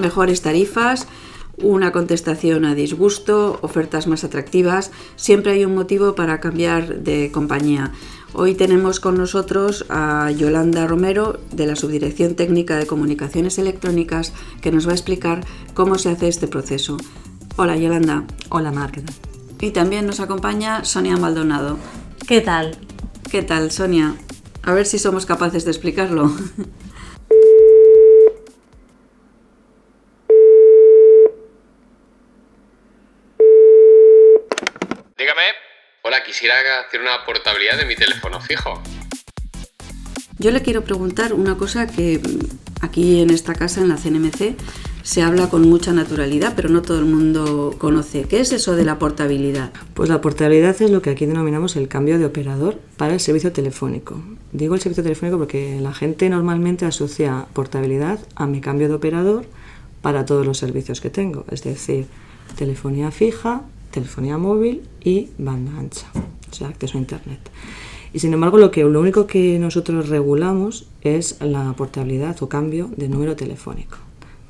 mejores tarifas, una contestación a disgusto, ofertas más atractivas. Siempre hay un motivo para cambiar de compañía. Hoy tenemos con nosotros a Yolanda Romero de la Subdirección Técnica de Comunicaciones Electrónicas que nos va a explicar cómo se hace este proceso. Hola Yolanda. Hola Mar, Y también nos acompaña Sonia Maldonado. ¿Qué tal? ¿Qué tal, Sonia? A ver si somos capaces de explicarlo. Dígame. Hola, quisiera hacer una portabilidad de mi teléfono fijo. Yo le quiero preguntar una cosa que aquí en esta casa, en la CNMC, se habla con mucha naturalidad, pero no todo el mundo conoce. ¿Qué es eso de la portabilidad? Pues la portabilidad es lo que aquí denominamos el cambio de operador para el servicio telefónico. Digo el servicio telefónico porque la gente normalmente asocia portabilidad a mi cambio de operador para todos los servicios que tengo, es decir, telefonía fija, telefonía móvil y banda ancha, o sea, acceso a Internet. Y sin embargo, lo, que, lo único que nosotros regulamos es la portabilidad o cambio de número telefónico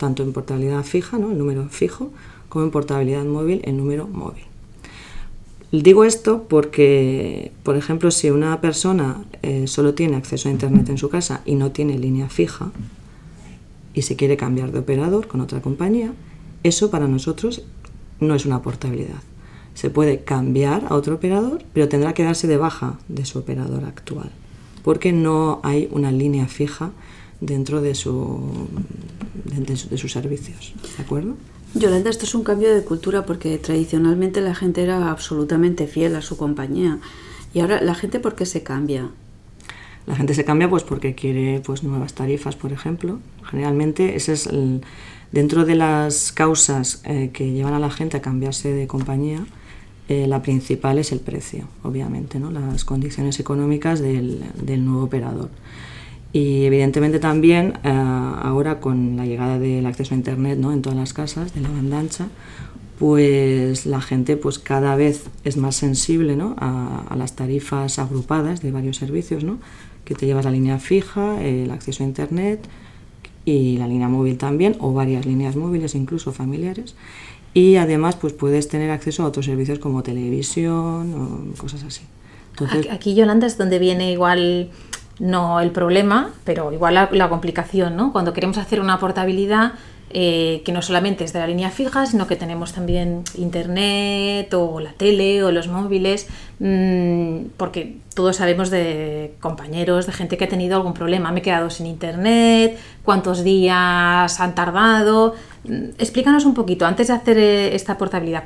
tanto en portabilidad fija, ¿no? el número fijo, como en portabilidad móvil, el número móvil. Digo esto porque, por ejemplo, si una persona eh, solo tiene acceso a Internet en su casa y no tiene línea fija y se quiere cambiar de operador con otra compañía, eso para nosotros no es una portabilidad. Se puede cambiar a otro operador, pero tendrá que darse de baja de su operador actual, porque no hay una línea fija dentro de, su, de, sus servicios. ¿De acuerdo? Yolanda, esto es un cambio de cultura porque tradicionalmente la gente era absolutamente fiel a su compañía. ¿Y ahora la gente por qué se cambia? La gente se cambia pues porque quiere pues nuevas tarifas, por ejemplo. Generalmente ese es dentro de las causas eh, que llevan a la gente a cambiarse de compañía, eh, la principal es el precio, obviamente, ¿no? las condiciones económicas del, del nuevo operador. Y evidentemente también eh, ahora con la llegada del acceso a Internet ¿no? en todas las casas, de la banda ancha, pues la gente pues cada vez es más sensible ¿no? a, las tarifas agrupadas de varios servicios, ¿no? que te llevas la línea fija, el acceso a Internet y la línea móvil también, o varias líneas móviles incluso familiares. Y además pues puedes tener acceso a otros servicios como televisión o cosas así. Aquí, Yolanda, es donde viene igual no el problema, pero igual la, complicación, ¿no? Cuando queremos hacer una portabilidad eh, que no solamente es de la línea fija, sino que tenemos también internet o la tele o los móviles, mm, porque todos sabemos de compañeros, de gente que ha tenido algún problema. Me he quedado sin internet, cuántos días han tardado. Mm, explícanos un poquito, antes de hacer eh, esta portabilidad,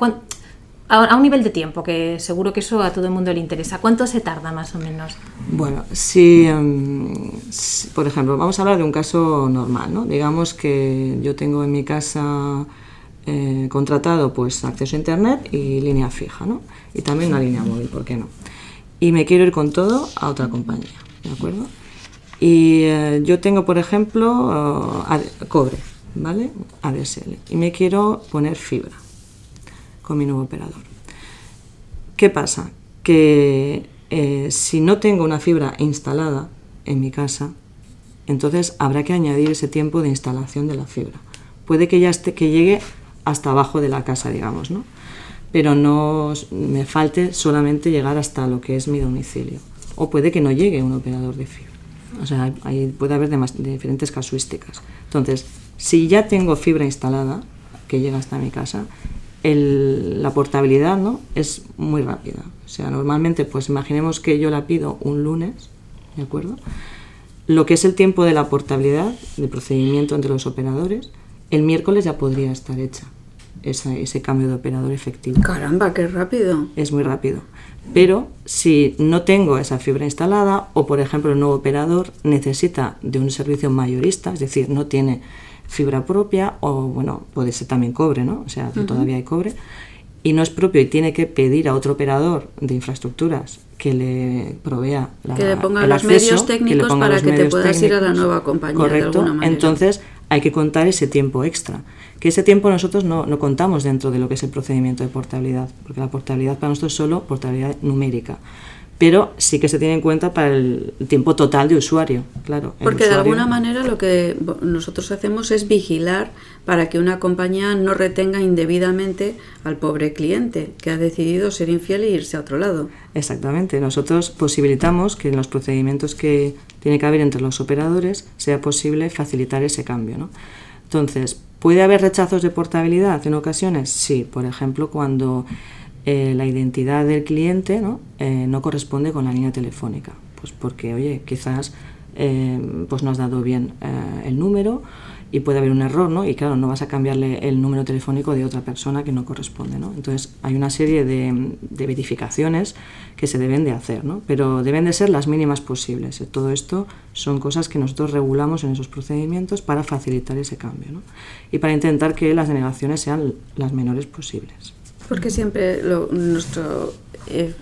a, un nivel de tiempo, que seguro que eso a todo el mundo le interesa. ¿Cuánto se tarda más o menos? Bueno, si, em, por ejemplo, vamos a hablar de un caso normal, ¿no? Digamos que yo tengo en mi casa eh, contratado pues acceso a internet y línea fija, ¿no? Y también una línea móvil, ¿por qué no? Y me quiero ir con todo a otra compañía, ¿de acuerdo? Y eh, yo tengo, por ejemplo, uh, cobre, ¿vale? ADSL. Y me quiero poner fibra con mi nuevo operador. ¿Qué pasa? Que eh, si no tengo una fibra instalada en mi casa, entonces habrá que añadir ese tiempo de instalación de la fibra. Puede que ya esté, que llegue hasta abajo de la casa, digamos, ¿no? Pero no me falte solamente llegar hasta lo que es mi domicilio. O puede que no llegue un operador de fibra. O sea, ahí puede haber diferentes casuísticas. Entonces, si ya tengo fibra instalada, que llega hasta mi casa, la portabilidad ¿no? es muy rápida. O sea, normalmente, pues imaginemos que yo la pido un lunes, ¿de acuerdo? Lo que es el tiempo de la portabilidad, de procedimiento entre los operadores, el miércoles ya podría estar hecha ese cambio de operador efectivo. Caramba, qué rápido. Es muy rápido. Pero si no tengo esa fibra instalada o, por ejemplo, el nuevo operador necesita de un servicio mayorista, es decir, no tiene fibra propia o, bueno, puede ser también cobre, ¿no? O sea, todavía hay cobre. Y no es propio y tiene que pedir a otro operador de infraestructuras que le provea la, que le ponga los medios técnicos para que te puedas ir a la nueva compañía. Correcto. Entonces hay que contar ese tiempo extra. Que ese tiempo nosotros no, no, contamos dentro de lo que es el procedimiento de portabilidad, porque la portabilidad para nosotros es solo portabilidad numérica. Pero sí que se tiene en cuenta para el tiempo total de usuario, claro. Porque de alguna manera lo que nosotros hacemos es vigilar para que una compañía no retenga indebidamente al pobre cliente que ha decidido ser infiel e irse a otro lado. Exactamente. Nosotros posibilitamos que en los procedimientos que tiene que haber entre los operadores sea posible facilitar ese cambio. ¿no? Entonces, ¿puede haber rechazos de portabilidad en ocasiones? Sí, por ejemplo, cuando eh, la identidad del cliente ¿no? Eh, no corresponde con la línea telefónica. Pues porque, oye, quizás eh, pues no has dado bien eh, el número y puede haber un error, ¿no? Y claro, no vas a cambiarle el número telefónico de otra persona que no corresponde, ¿no? Entonces, hay una serie de, de verificaciones que se deben de hacer, ¿no? Pero deben de ser las mínimas posibles. Todo esto son cosas que nosotros regulamos en esos procedimientos para facilitar ese cambio, ¿no? Y para intentar que las denegaciones sean las menores posibles. Porque siempre lo- nuestra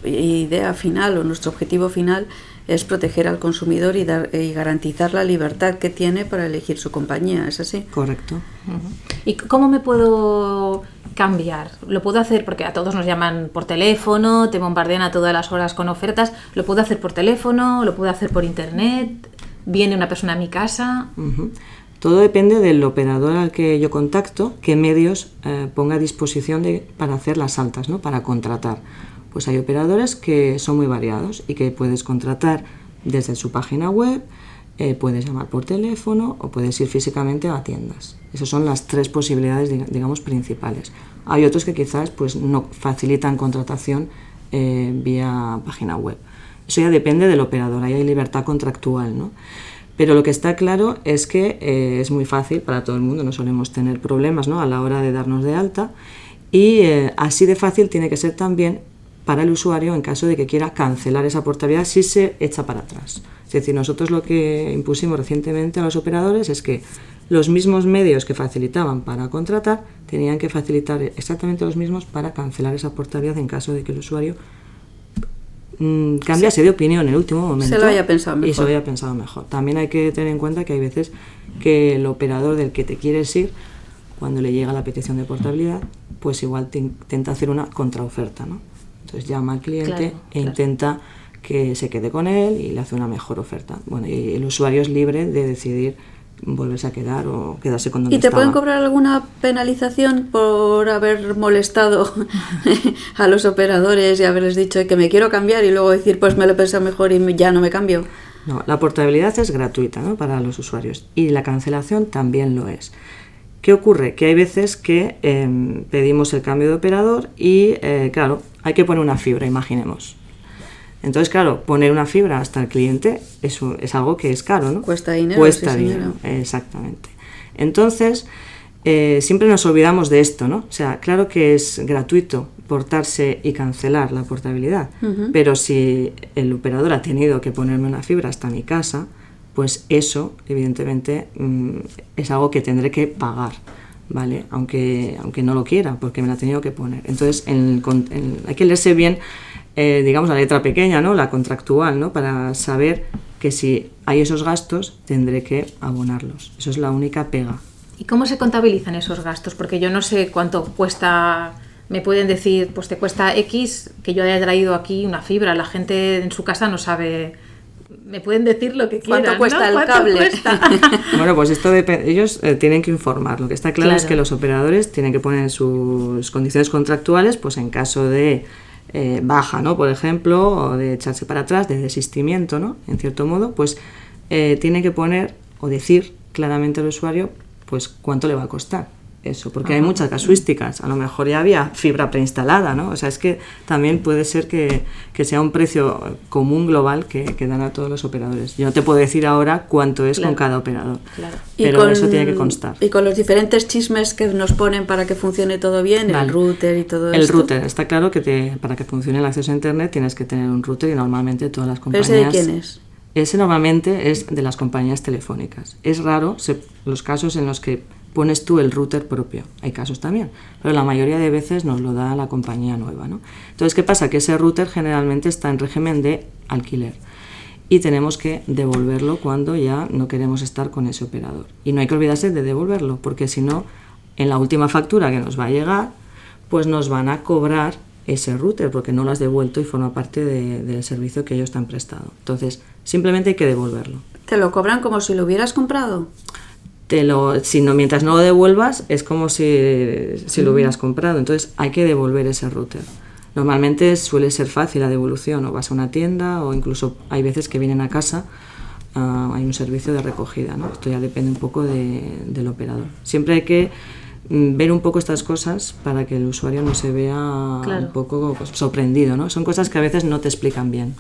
idea final o nuestro objetivo final es proteger al consumidor y, dar, y garantizar la libertad que tiene para elegir su compañía, ¿es así? Correcto. ¿Y cómo me puedo cambiar? Lo puedo hacer porque a todos nos llaman por teléfono, te bombardean a todas las horas con ofertas. Lo puedo hacer por teléfono, lo puedo hacer por internet. Viene una persona a mi casa. Todo depende del operador al que yo contacto, qué medios eh, ponga a disposición de- para hacer las altas, ¿no? para contratar. Pues hay operadores que son muy variados y que puedes contratar desde su página web, eh, puedes llamar por teléfono o puedes ir físicamente a tiendas. Esas son las tres posibilidades, diga- digamos, principales. Hay otros que quizás pues, no facilitan contratación eh, vía página web. Eso ya depende del operador, ahí hay libertad contractual, ¿no? Pero lo que está claro es que eh, es muy fácil para todo el mundo, no solemos tener problemas ¿no? a la hora de darnos de alta y eh, así de fácil tiene que ser también para el usuario en caso de que quiera cancelar esa portabilidad si se echa para atrás. Es decir, nosotros lo que impusimos recientemente a los operadores es que los mismos medios que facilitaban para contratar tenían que facilitar exactamente los mismos para cancelar esa portabilidad en caso de que el usuario mm, cambiase de opinión en el último momento. lo haya pensado Y se mejor. lo haya pensado mejor. También hay que tener en cuenta que hay veces que el operador del que te quieres ir, cuando le llega la petición de portabilidad, pues igual te intenta hacer una contraoferta, ¿no? Entonces llama al cliente Claro, e claro. intenta que se quede con él y le hace una mejor oferta. Bueno, y el usuario es libre de decidir volverse a quedar o quedarse con donde ¿Y te estaba. pueden cobrar alguna penalización por haber molestado a los operadores y haberles dicho que me quiero cambiar y luego decir pues me lo he pensado mejor y ya no me cambio? No, la portabilidad es gratuita ¿no? para los usuarios y la cancelación también lo es. ¿Qué ocurre? Que hay veces que em, pedimos el cambio de operador y, eh, claro, hay que poner una fibra, imaginemos. Entonces, claro, poner una fibra hasta el cliente es, es algo que es caro, ¿no? Cuesta dinero, Cuesta sí, dinero, exactamente. Entonces, eh, siempre nos olvidamos de esto, ¿no? O sea, claro que es gratuito portarse y cancelar la portabilidad, pero si el operador ha tenido que ponerme una fibra hasta mi casa, pues eso, evidentemente, mm, es algo que tendré que pagar, ¿vale? Aunque, aunque no lo quiera, porque me la ha tenido que poner. Entonces, en el en- hay que leerse bien, eh, digamos, la letra pequeña, ¿no? La contractual, ¿no? Para saber que si hay esos gastos, tendré que abonarlos. Eso es la única pega. ¿Y cómo se contabilizan esos gastos? Porque yo no sé cuánto cuesta. Me pueden decir, pues te cuesta X que yo haya traído aquí una fibra. La gente en su casa no sabe. Me pueden decir lo que ¿Cuánto quieran. cuesta ¿no? el ¿Cuánto cable? cuesta? Bueno, pues esto depende. Ellos eh, tienen que informar. Lo que está claro, es Claro. que los operadores tienen que poner sus condiciones contractuales, pues en caso de eh, baja, ¿no? Por ejemplo, o de echarse para atrás, de desistimiento, ¿no? En cierto modo, pues eh, tienen que poner o decir claramente al usuario, pues cuánto le va a costar. Eso, porque hay muchas casuísticas. A lo mejor ya había fibra preinstalada, ¿no? O sea, es que también puede ser que, que sea un precio común global que, que dan a todos los operadores. Yo no te puedo decir ahora cuánto es con Claro. cada operador, Claro. pero eso tiene que constar. Y con los diferentes chismes que nos ponen para que funcione todo bien, Vale. el router y todo El esto. router, está claro que te- para que funcione el acceso a internet tienes que tener un router y normalmente todas las ¿Pero compañías... ese de quién es? Ese normalmente es de las compañías telefónicas. Es raro se- los casos en los que pones tú el router propio. Hay casos también, pero la mayoría de veces nos lo da la compañía nueva. ¿no? Entonces, ¿qué pasa? Que ese router generalmente está en régimen de alquiler y tenemos que devolverlo cuando ya no queremos estar con ese operador. Y no hay que olvidarse de devolverlo, porque si no, en la última factura que nos va a llegar, pues nos van a cobrar ese router porque no lo has devuelto y forma parte de- del servicio que ellos te han prestado. Entonces, simplemente hay que devolverlo. ¿Te lo cobran como si lo hubieras comprado? Te lo, si no, mientras no lo devuelvas, es como si, si lo hubieras comprado. Entonces, hay que devolver ese router. Normalmente suele ser fácil la devolución, o vas a una tienda, o incluso hay veces que vienen a casa, ah, hay un servicio de recogida. ¿no? Esto ya depende un poco de- del operador. Siempre hay que mm, ver un poco estas cosas para que el usuario no se vea Claro. un poco pues, sorprendido. ¿no? Son cosas que a veces no te explican bien.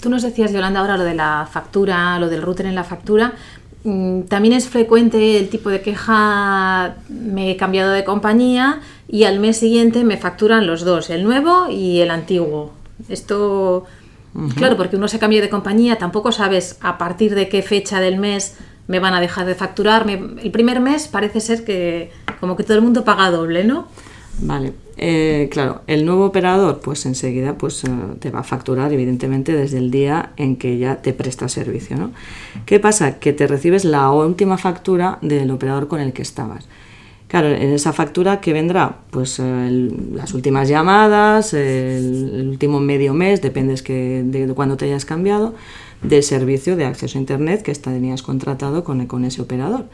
Tú nos decías, Yolanda, ahora lo de la factura, lo del router en la factura. Mm, También es frecuente el tipo de queja, me he cambiado de compañía y al mes siguiente me facturan los dos, el nuevo y el antiguo. Esto, claro, porque uno se cambia de compañía, tampoco sabes a partir de qué fecha del mes me van a dejar de facturar. El primer mes parece ser que como que todo el mundo paga doble, ¿no? Vale, eh, claro, el nuevo operador pues enseguida pues, eh, te va a facturar evidentemente desde el día en que ya te presta servicio. ¿no? ¿Qué pasa? Que te recibes la última factura del operador con el que estabas. Claro, en esa factura que vendrá, pues eh, las últimas llamadas, el, último medio mes, depende que, de, de cuándo te hayas cambiado, del servicio de acceso a Internet que tenías contratado con, con ese operador.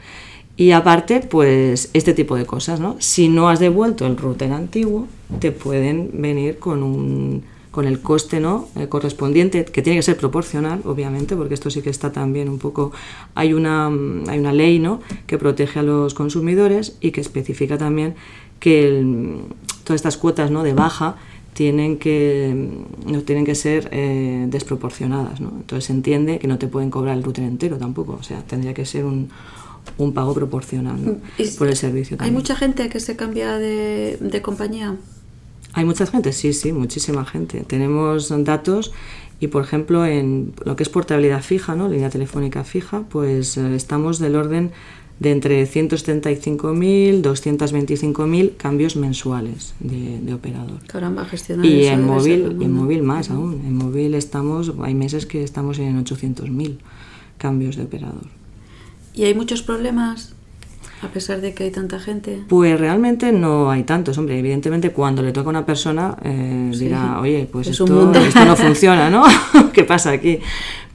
Y aparte, pues este tipo de cosas, ¿no? Si no has devuelto el router antiguo, te pueden venir con un con el coste ¿no? Eh, correspondiente, que tiene que ser proporcional, obviamente, porque esto sí que está también un poco... Hay una, mm, hay una ley ¿no? que protege a los consumidores y que especifica también que el- todas estas cuotas ¿no? de baja tienen que, mm, no tienen que ser eh, desproporcionadas. ¿no? Entonces se entiende que no te pueden cobrar el router entero tampoco, o sea, tendría que ser un, un pago proporcional ¿no? Y- por el servicio. ¿Hay mucha gente que se cambia de, de compañía? Hay mucha gente, sí, sí, muchísima gente. Tenemos datos y, por ejemplo, en lo que es portabilidad fija, ¿no? línea telefónica fija, pues eh, estamos del orden de entre 175.000, 225.000 cambios mensuales de, de operador. Caramba, gestionar Y eso en móvil, y en móvil más aún. En móvil estamos, hay meses que estamos en 800.000 cambios de operador. ¿Y hay muchos problemas? A pesar de que hay tanta gente. Pues realmente no hay tantos, hombre. Evidentemente, cuando le toca a una persona, eh, Sí. dirá, oye, pues Es esto, esto no funciona, ¿no? ¿Qué pasa aquí?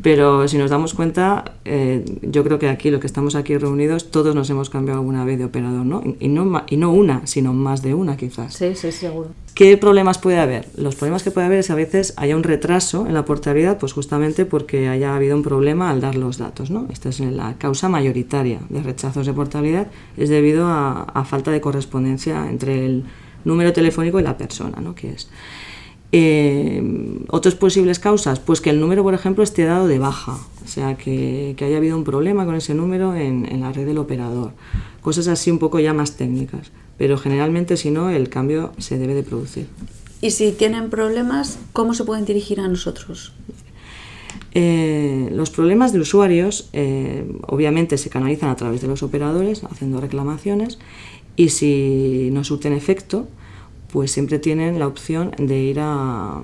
Pero si nos damos cuenta, eh, yo creo que aquí, los que estamos aquí reunidos, todos nos hemos cambiado alguna vez de operador, ¿no? Y no, ma- y no una, sino más de una, quizás. Sí, sí, seguro. ¿Qué problemas puede haber? Los problemas que puede haber es a veces haya un retraso en la portabilidad, pues justamente porque haya habido un problema al dar los datos. ¿no? Esta es la causa mayoritaria de rechazos de portabilidad, es debido a, a falta de correspondencia entre el número telefónico y la persona, ¿no? que es. Eh, otras posibles causas, pues que el número, por ejemplo, esté dado de baja, o sea, que, que haya habido un problema con ese número en, en la red del operador. Cosas así un poco ya más técnicas, pero generalmente si no, el cambio se debe de producir. Y si tienen problemas, ¿cómo se pueden dirigir a nosotros? Eh, los problemas de usuarios eh, obviamente se canalizan a través de los operadores haciendo reclamaciones y si no surten efecto, pues siempre tienen la opción de ir a,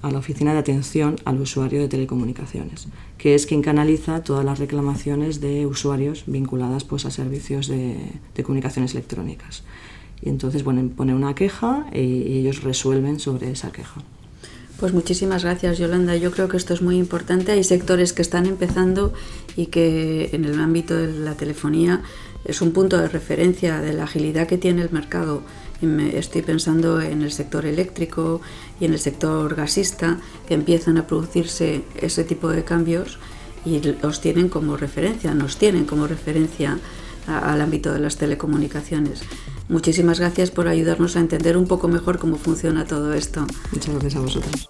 a la oficina de atención al usuario de telecomunicaciones, que es quien canaliza todas las reclamaciones de usuarios vinculadas pues, a servicios de, de comunicaciones electrónicas. Y entonces bueno, ponen una queja y, y ellos resuelven sobre esa queja. Pues muchísimas gracias, Yolanda. Yo creo que esto es muy importante. Hay sectores que están empezando y que en el ámbito de la telefonía es un punto de referencia de la agilidad que tiene el mercado. Me- estoy pensando en el sector eléctrico y en el sector gasista, que empiezan a producirse ese tipo de cambios y los tienen como referencia, nos tienen como referencia al ámbito de las telecomunicaciones. Muchísimas gracias por ayudarnos a entender un poco mejor cómo funciona todo esto. Muchas gracias a vosotros.